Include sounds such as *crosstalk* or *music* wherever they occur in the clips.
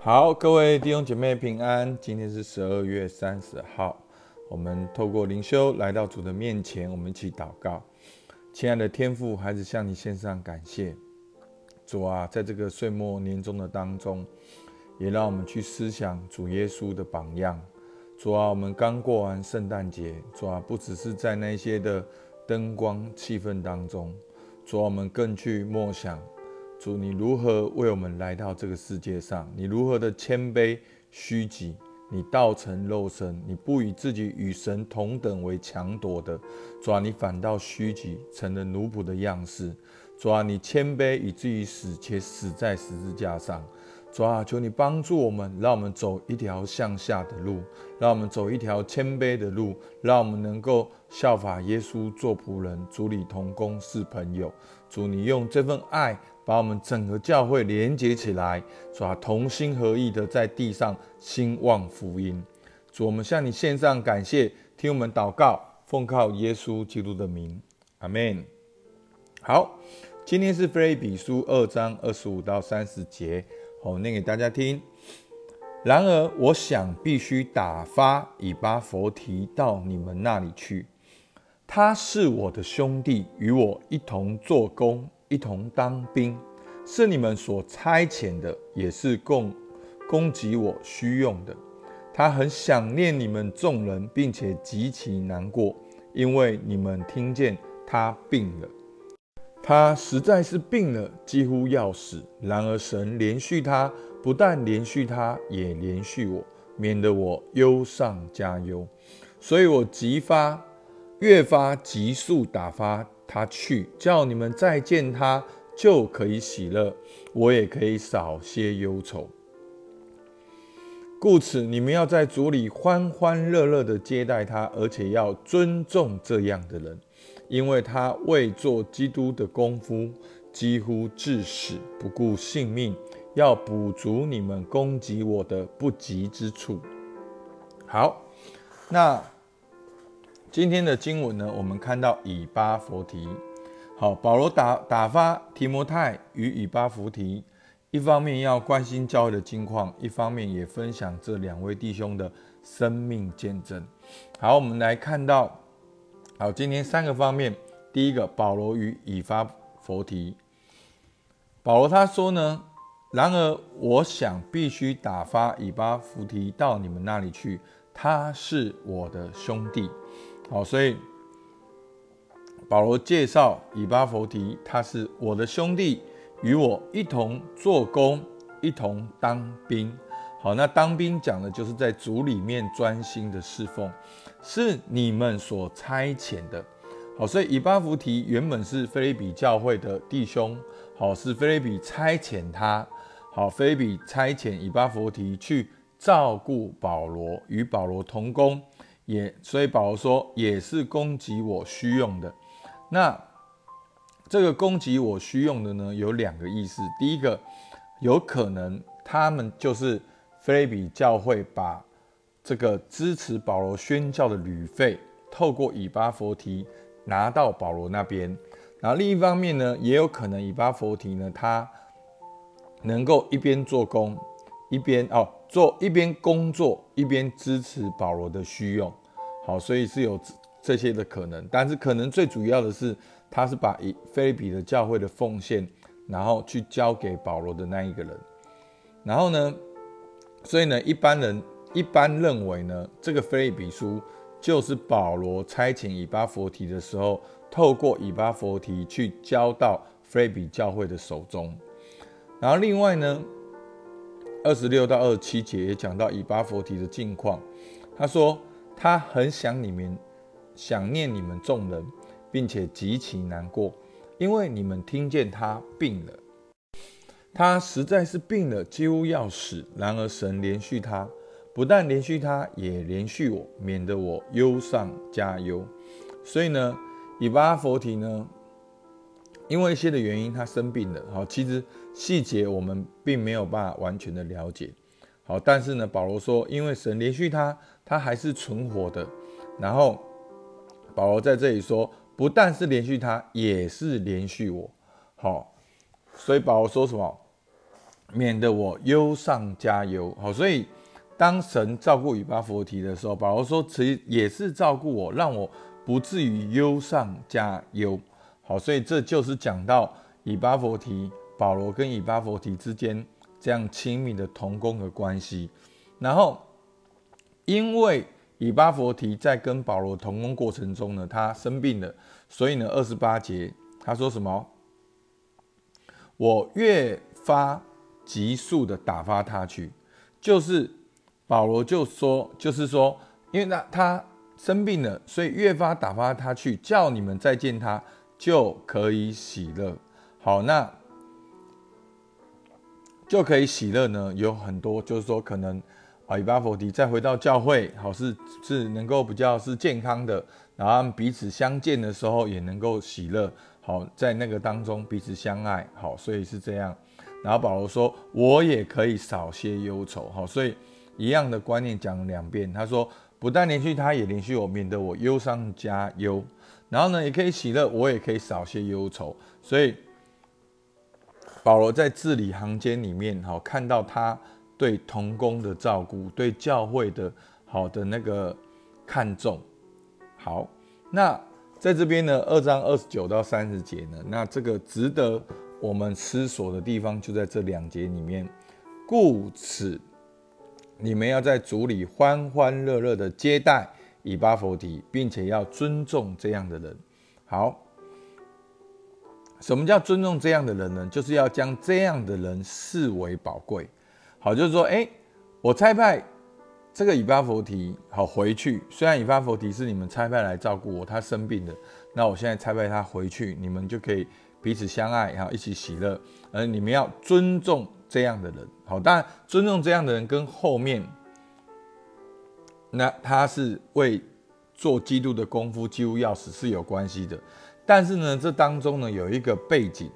好，各位弟兄姐妹平安。今天是十二月三十号，我们透过灵修来到主的面前，我们一起祷告。亲爱的天父，孩子向你献上感谢。主啊，在这个岁末年终的当中，也让我们去思想主耶稣的榜样。主啊，我们刚过完圣诞节，主啊，不只是在那些的灯光气氛当中，主啊，我们更去默想。主，你如何为我们来到这个世界上？你如何的谦卑虚己？你道成肉身，你不以自己与神同等为强夺的。主啊，你反倒虚己，成了奴仆的样式。主啊，你谦卑以至于死，且死在十字架上。主啊，求你帮助我们，让我们走一条向下的路，让我们走一条谦卑的路，让我们能够效法耶稣做仆人，主里同工是朋友。主，你用这份爱。把我们整个教会连接起来，主啊，同心合意的在地上兴旺福音。主，我们向你献上感谢，听我们祷告，奉靠耶稣基督的名，阿门。好，今天是腓比书二章二十五到三十节，我念给大家听。然而，我想必须打发以巴佛提到你们那里去，他是我的兄弟，与我一同做工。一同当兵，是你们所差遣的，也是供供给我需用的。他很想念你们众人，并且极其难过，因为你们听见他病了。他实在是病了，几乎要死。然而神连续他，不但连续他，也连续我，免得我忧上加忧。所以我急发，越发急速打发。他去叫你们再见他，就可以喜乐，我也可以少些忧愁。故此，你们要在主里欢欢乐乐的接待他，而且要尊重这样的人，因为他为做基督的功夫，几乎至死，不顾性命，要补足你们攻击我的不及之处。好，那。今天的经文呢，我们看到以巴弗提，好，保罗打打发提摩太与以巴弗提，一方面要关心教会的境况，一方面也分享这两位弟兄的生命见证。好，我们来看到，好，今天三个方面，第一个，保罗与以巴弗提，保罗他说呢，然而我想必须打发以巴弗提到你们那里去，他是我的兄弟。好，所以保罗介绍以巴弗提，他是我的兄弟，与我一同做工，一同当兵。好，那当兵讲的就是在组里面专心的侍奉，是你们所差遣的。好，所以以巴弗提原本是菲利比教会的弟兄，好，是菲利比差遣他，好，菲利比差遣以巴弗提去照顾保罗，与保罗同工。也，所以保罗说也是供给我需用的。那这个供给我需用的呢，有两个意思。第一个，有可能他们就是菲利比教会把这个支持保罗宣教的旅费，透过以巴佛提拿到保罗那边。然后另一方面呢，也有可能以巴佛提呢，他能够一边做工，一边哦。做一边工作一边支持保罗的需用，好，所以是有这些的可能，但是可能最主要的是，他是把以菲利比的教会的奉献，然后去交给保罗的那一个人，然后呢，所以呢，一般人一般认为呢，这个菲利比书就是保罗差遣以巴佛提的时候，透过以巴佛提去交到菲利比教会的手中，然后另外呢。二十六到二十七节也讲到以巴佛提的境况，他说他很想你们，想念你们众人，并且极其难过，因为你们听见他病了，他实在是病了，几乎要死。然而神连续他，不但连续他，也连续我，免得我忧上加忧。所以呢，以巴佛提呢。因为一些的原因，他生病了。好，其实细节我们并没有办法完全的了解。好，但是呢，保罗说，因为神连续他，他还是存活的。然后保罗在这里说，不但是连续他，也是连续我。好，所以保罗说什么？免得我忧上加忧。好，所以当神照顾以巴弗提的时候，保罗说，其实也是照顾我，让我不至于忧上加忧。好，所以这就是讲到以巴弗提，保罗跟以巴弗提之间这样亲密的同工的关系。然后，因为以巴弗提在跟保罗同工过程中呢，他生病了，所以呢，二十八节他说什么？我越发急速的打发他去，就是保罗就说，就是说，因为那他生病了，所以越发打发他去，叫你们再见他就可以喜乐。好，那就可以喜乐呢，有很多，就是说可能。啊，以巴佛提再回到教会，好是是能够比较是健康的，然后彼此相见的时候也能够喜乐，好在那个当中彼此相爱，好所以是这样。然后保罗说，我也可以少些忧愁，好所以一样的观念讲两遍。他说，不但连续他也连续我，免得我忧伤加忧。然后呢，也可以喜乐，我也可以少些忧愁。所以保罗在字里行间里面，好看到他。对童工的照顾，对教会的好的那个看重，好，那在这边呢，二章二十九到三十节呢，那这个值得我们思索的地方就在这两节里面。故此，你们要在主里欢欢乐乐的接待以巴弗提，并且要尊重这样的人。好，什么叫尊重这样的人呢？就是要将这样的人视为宝贵。好，就是说，哎，我差派这个以巴佛提好回去。虽然以巴佛提是你们差派来照顾我，他生病了，那我现在差派他回去，你们就可以彼此相爱，然后一起喜乐。而你们要尊重这样的人。好，当然尊重这样的人跟后面那他是为做基督的功夫几乎要死是有关系的。但是呢，这当中呢有一个背景，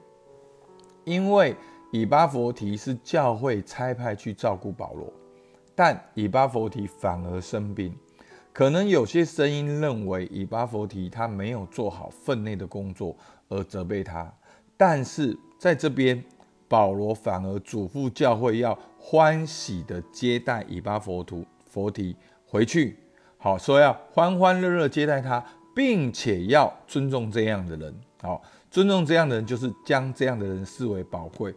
因为。以巴佛提是教会差派去照顾保罗，但以巴佛提反而生病。可能有些声音认为以巴佛提他没有做好分内的工作而责备他，但是在这边保罗反而嘱咐教会要欢喜的接待以巴佛图佛提回去，好说要欢欢乐乐接待他，并且要尊重这样的人。好，尊重这样的人就是将这样的人视为宝贵。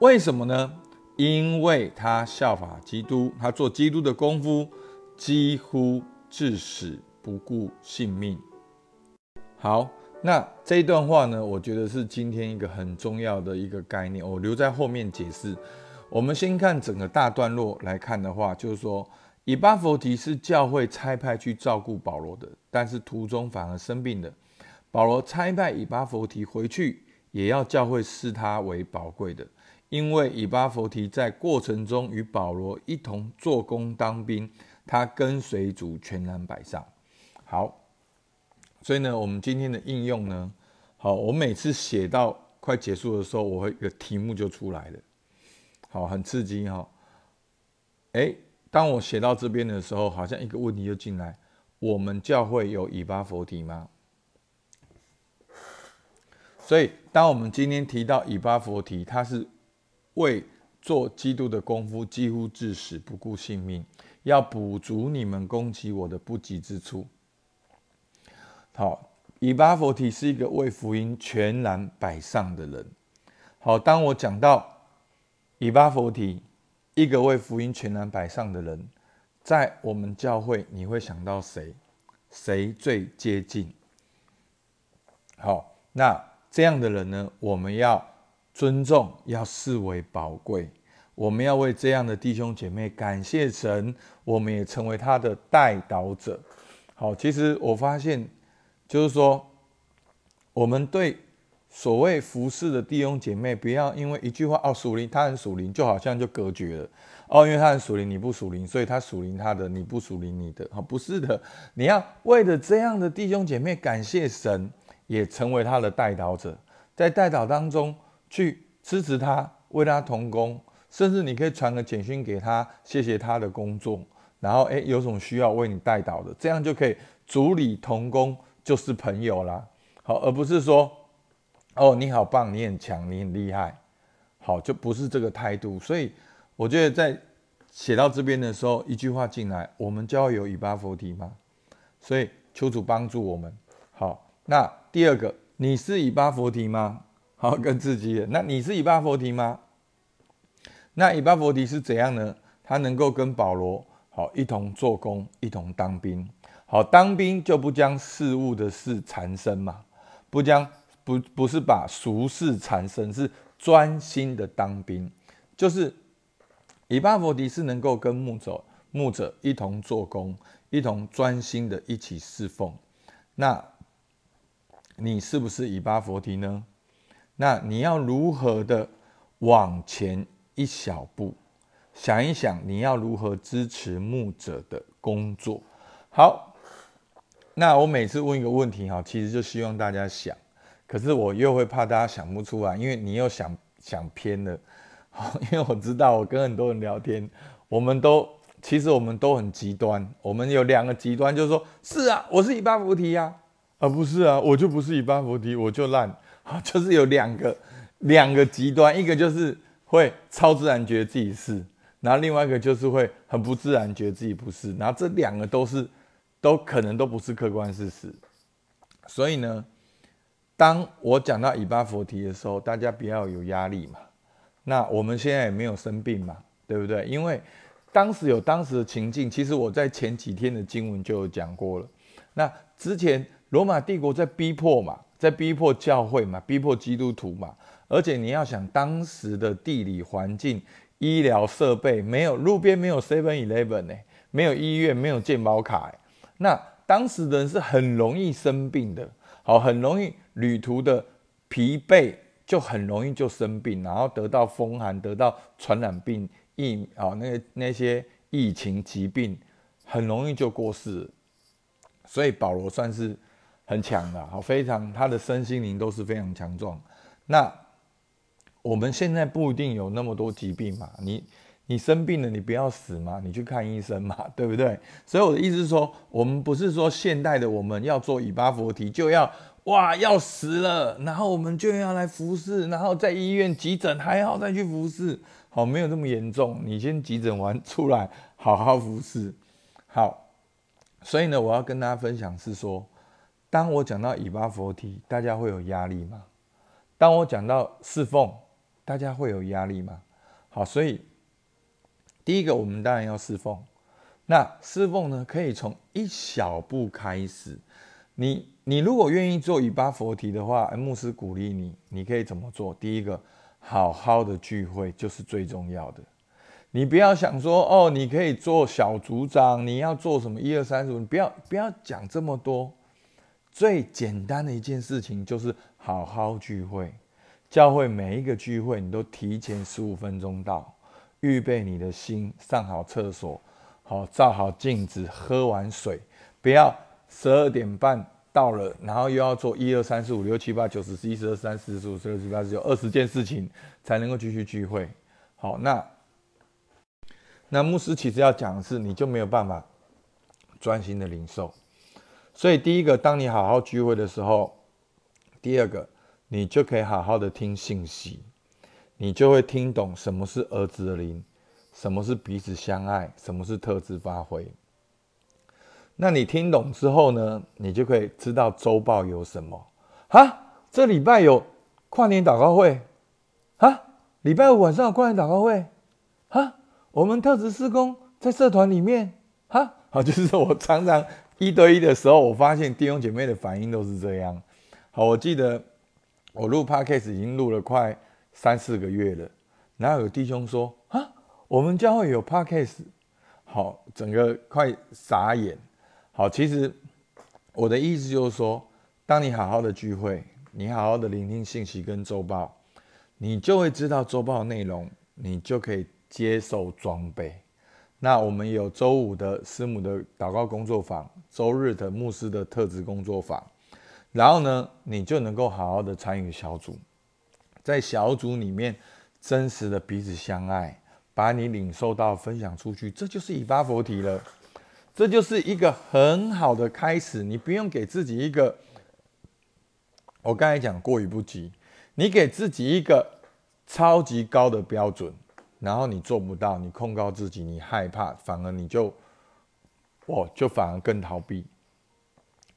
为什么呢？因为他效法基督，他做基督的功夫，几乎至死不顾性命。好，那这一段话呢？我觉得是今天一个很重要的一个概念，我留在后面解释。我们先看整个大段落来看的话，就是说，以巴弗提是教会差派去照顾保罗的，但是途中反而生病了。保罗差派以巴弗提回去，也要教会视他为宝贵的。因为以巴弗提在过程中与保罗一同做工当兵，他跟随主全然摆上。好，所以呢，我们今天的应用呢，好，我每次写到快结束的时候，我会一个题目就出来了，好，很刺激哈。哎，当我写到这边的时候，好像一个问题就进来：我们教会有以巴弗提吗？所以，当我们今天提到以巴弗提，他是。为做基督的功夫，几乎致死不顾性命，要补足你们攻击我的不及之处。好，以巴佛提是一个为福音全然摆上的人。好，当我讲到以巴佛提，一个为福音全然摆上的人，在我们教会，你会想到谁？谁最接近？好，那这样的人呢？我们要。尊重要视为宝贵，我们要为这样的弟兄姐妹感谢神，我们也成为他的代导者。好，其实我发现，就是说，我们对所谓服侍的弟兄姐妹，不要因为一句话哦，属灵他很属灵，就好像就隔绝了哦，因为他很属灵，你不属灵，所以他属灵他的，你不属灵你的。好，不是的，你要为了这样的弟兄姐妹感谢神，也成为他的代导者，在代导当中。去支持他，为他同工，甚至你可以传个简讯给他，谢谢他的工作，然后诶，有种需要为你带导的，这样就可以主理同工，就是朋友啦。好，而不是说哦你好棒，你很强，你很厉害。好，就不是这个态度。所以我觉得在写到这边的时候，一句话进来，我们就要有以巴佛提吗？所以求主帮助我们。好，那第二个，你是以巴佛提吗？好，跟自己，那你是以巴佛提吗？那以巴佛提是怎样呢？他能够跟保罗好一同做工，一同当兵。好，当兵就不将事物的事缠身嘛，不将不不是把俗事缠身，是专心的当兵。就是以巴佛提是能够跟牧者牧者一同做工，一同专心的一起侍奉。那你是不是以巴佛提呢？那你要如何的往前？一小步，想一想，你要如何支持牧者的工作？好，那我每次问一个问题，哈，其实就希望大家想，可是我又会怕大家想不出来，因为你又想想偏了。*laughs* 因为我知道我跟很多人聊天，我们都其实我们都很极端，我们有两个极端，就是说，是啊，我是以巴菩提呀，啊不是啊，我就不是以巴菩提，我就烂，好，*laughs* 就是有两个两个极端，一个就是。会超自然觉得自己是，然后另外一个就是会很不自然觉得自己不是，然后这两个都是，都可能都不是客观事实。所以呢，当我讲到以巴佛提的时候，大家不要有压力嘛。那我们现在也没有生病嘛，对不对？因为当时有当时的情境，其实我在前几天的经文就有讲过了。那之前罗马帝国在逼迫嘛，在逼迫教会嘛，逼迫基督徒嘛。而且你要想当时的地理环境、医疗设备没有路边没有 Seven Eleven 呢，没有医院，没有健保卡，那当时的人是很容易生病的，好，很容易旅途的疲惫就很容易就生病，然后得到风寒，得到传染病疫啊，那个那些疫情疾病很容易就过世，所以保罗算是很强的，好，非常他的身心灵都是非常强壮，那。我们现在不一定有那么多疾病嘛，你你生病了，你不要死嘛，你去看医生嘛，*laughs* 对不对？所以我的意思是说，我们不是说现代的我们要做以巴佛提就要哇要死了，然后我们就要来服侍，然后在医院急诊还要再去服侍，好，没有这么严重，你先急诊完出来好好服侍，好。所以呢，我要跟大家分享是说，当我讲到以巴佛提，大家会有压力吗？当我讲到侍奉。大家会有压力吗？好，所以第一个，我们当然要侍奉。那侍奉呢，可以从一小步开始。你你如果愿意做以巴佛提的话，牧师鼓励你，你可以怎么做？第一个，好好的聚会就是最重要的。你不要想说哦，你可以做小组长，你要做什么一二三四五，不要不要讲这么多。最简单的一件事情就是好好聚会。教会每一个聚会，你都提前十五分钟到，预备你的心，上好厕所，好照好镜子，喝完水，不要十二点半到了，然后又要做一二三四五六七八九十十一十二三四十五十六十八十九二十件事情才能够继续聚会。好，那那牧师其实要讲的是，你就没有办法专心的领受。所以第一个，当你好好聚会的时候，第二个。你就可以好好的听信息，你就会听懂什么是儿子的灵，什么是彼此相爱，什么是特质发挥。那你听懂之后呢，你就可以知道周报有什么啊？这礼拜有跨年祷告会啊？礼拜五晚上有跨年祷告会啊？我们特质施工在社团里面啊？好，就是我常常一对一的时候，我发现弟兄姐妹的反应都是这样。好，我记得。我录 podcast 已经录了快三四个月了，然后有弟兄说啊，我们教会有 podcast，好，整个快傻眼。好，其实我的意思就是说，当你好好的聚会，你好好的聆听信息跟周报，你就会知道周报内容，你就可以接受装备。那我们有周五的师母的祷告工作坊，周日的牧师的特质工作坊。然后呢，你就能够好好的参与小组，在小组里面真实的彼此相爱，把你领受到分享出去，这就是以巴佛提了，这就是一个很好的开始。你不用给自己一个，我刚才讲过于不及，你给自己一个超级高的标准，然后你做不到，你控告自己，你害怕，反而你就，哦，就反而更逃避。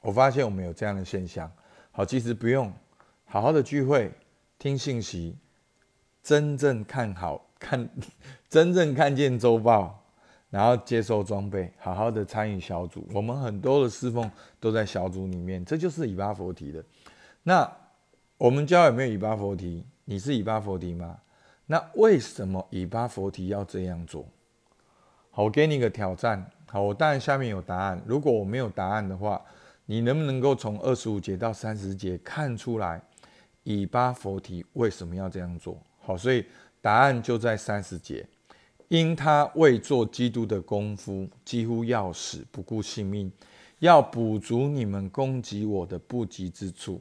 我发现我们有这样的现象。好，其实不用好好的聚会，听信息，真正看好 *laughs* 看，真正看见周报，然后接受装备，好好的参与小组。我们很多的侍奉都在小组里面，这就是以巴佛提的。那我们教有没有以巴佛提？你是以巴佛提吗？那为什么以巴佛提要这样做？好，我给你一个挑战。好，我当然下面有答案。如果我没有答案的话，你能不能够从二十五节到三十节看出来以巴佛提为什么要这样做？好，所以答案就在三十节。因他为做基督的功夫，几乎要死，不顾性命，要补足你们攻击我的不及之处。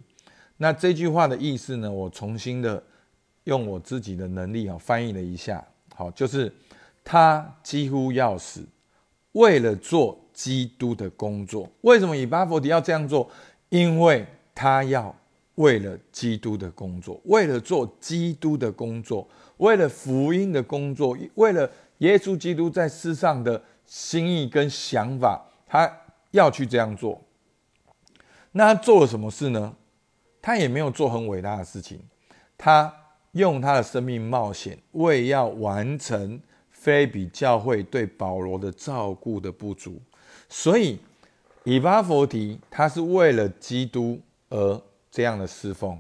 那这句话的意思呢？我重新的用我自己的能力啊翻译了一下。好，就是他几乎要死，为了做基督的工作。为什么以巴弗提要这样做？因为他要为了基督的工作，为了做基督的工作，为了福音的工作，为了耶稣基督在世上的心意跟想法，他要去这样做。那他做了什么事呢？他也没有做很伟大的事情，他用他的生命冒险，为要完成非比教会对保罗的照顾的不足，所以以巴佛提他是为了基督而这样的侍奉。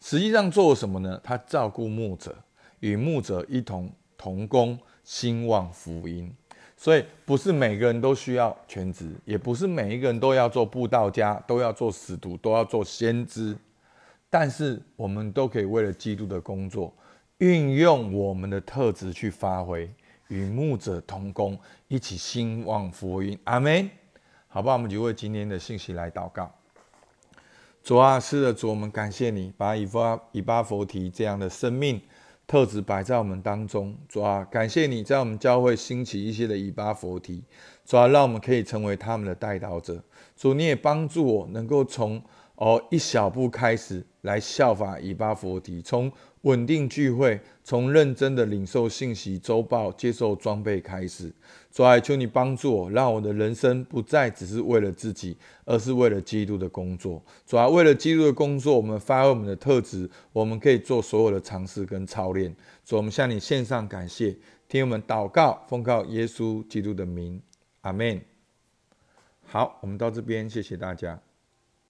实际上做什么呢？他照顾牧者，与牧者一同同工兴旺福音。所以不是每个人都需要全职，也不是每一个人都要做布道家，都要做使徒，都要做先知。但是我们都可以为了基督的工作，运用我们的特质去发挥，与牧者同工，一起兴旺福音。阿门。好吧，我们就为今天的信息来祷告。主啊，是的主，我们感谢你，把以巴以巴佛提这样的生命特质摆在我们当中。主啊，感谢你在我们教会兴起一些的以巴佛提，主啊，让我们可以成为他们的带导者。主，你也帮助我能够从。哦，一小步开始来效法以巴佛提，从稳定聚会，从认真的领受信息周报、接受装备开始。主啊，求你帮助我，让我的人生不再只是为了自己，而是为了基督的工作。主啊，为了基督的工作，我们发挥我们的特质，我们可以做所有的尝试跟操练。主，我们向你献上感谢，听我们祷告，奉靠耶稣基督的名，阿门。好，我们到这边，谢谢大家。